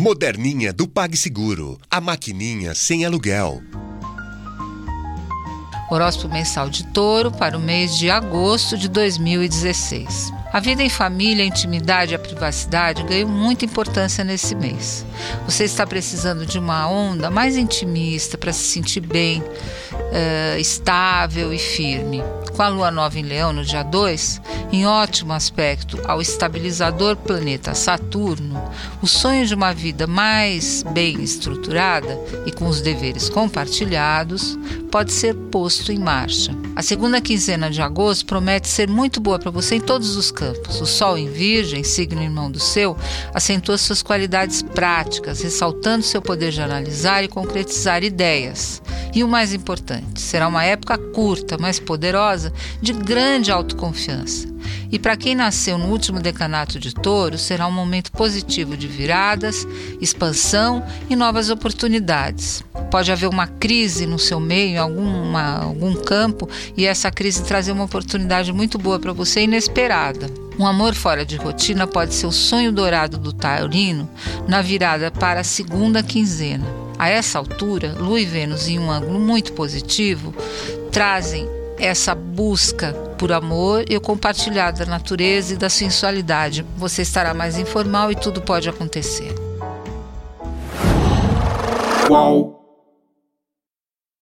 Moderninha do PagSeguro. A maquininha sem aluguel. Horóscopo mensal de touro para o mês de agosto de 2016. A vida em família, a intimidade e a privacidade ganham muita importância nesse mês. Você está precisando de uma onda mais intimista para se sentir bem, uh, estável e firme. Com a lua nova em Leão no dia 2, em ótimo aspecto ao estabilizador planeta Saturno, o sonho de uma vida mais bem estruturada e com os deveres compartilhados pode ser posto em marcha. A segunda quinzena de agosto promete ser muito boa para você em todos os campos. O Sol em Virgem, signo irmão do seu, acentua suas qualidades práticas, ressaltando seu poder de analisar e concretizar ideias. E o mais importante, será uma época curta, mas poderosa, de grande autoconfiança. E para quem nasceu no último decanato de touro, será um momento positivo de viradas, expansão e novas oportunidades. Pode haver uma crise no seu meio, em alguma, algum campo, e essa crise trazer uma oportunidade muito boa para você, inesperada. Um amor fora de rotina pode ser o sonho dourado do taurino na virada para a segunda quinzena. A essa altura, Lua e Vênus em um ângulo muito positivo trazem essa busca por amor e o compartilhar da natureza e da sensualidade. Você estará mais informal e tudo pode acontecer. Qual?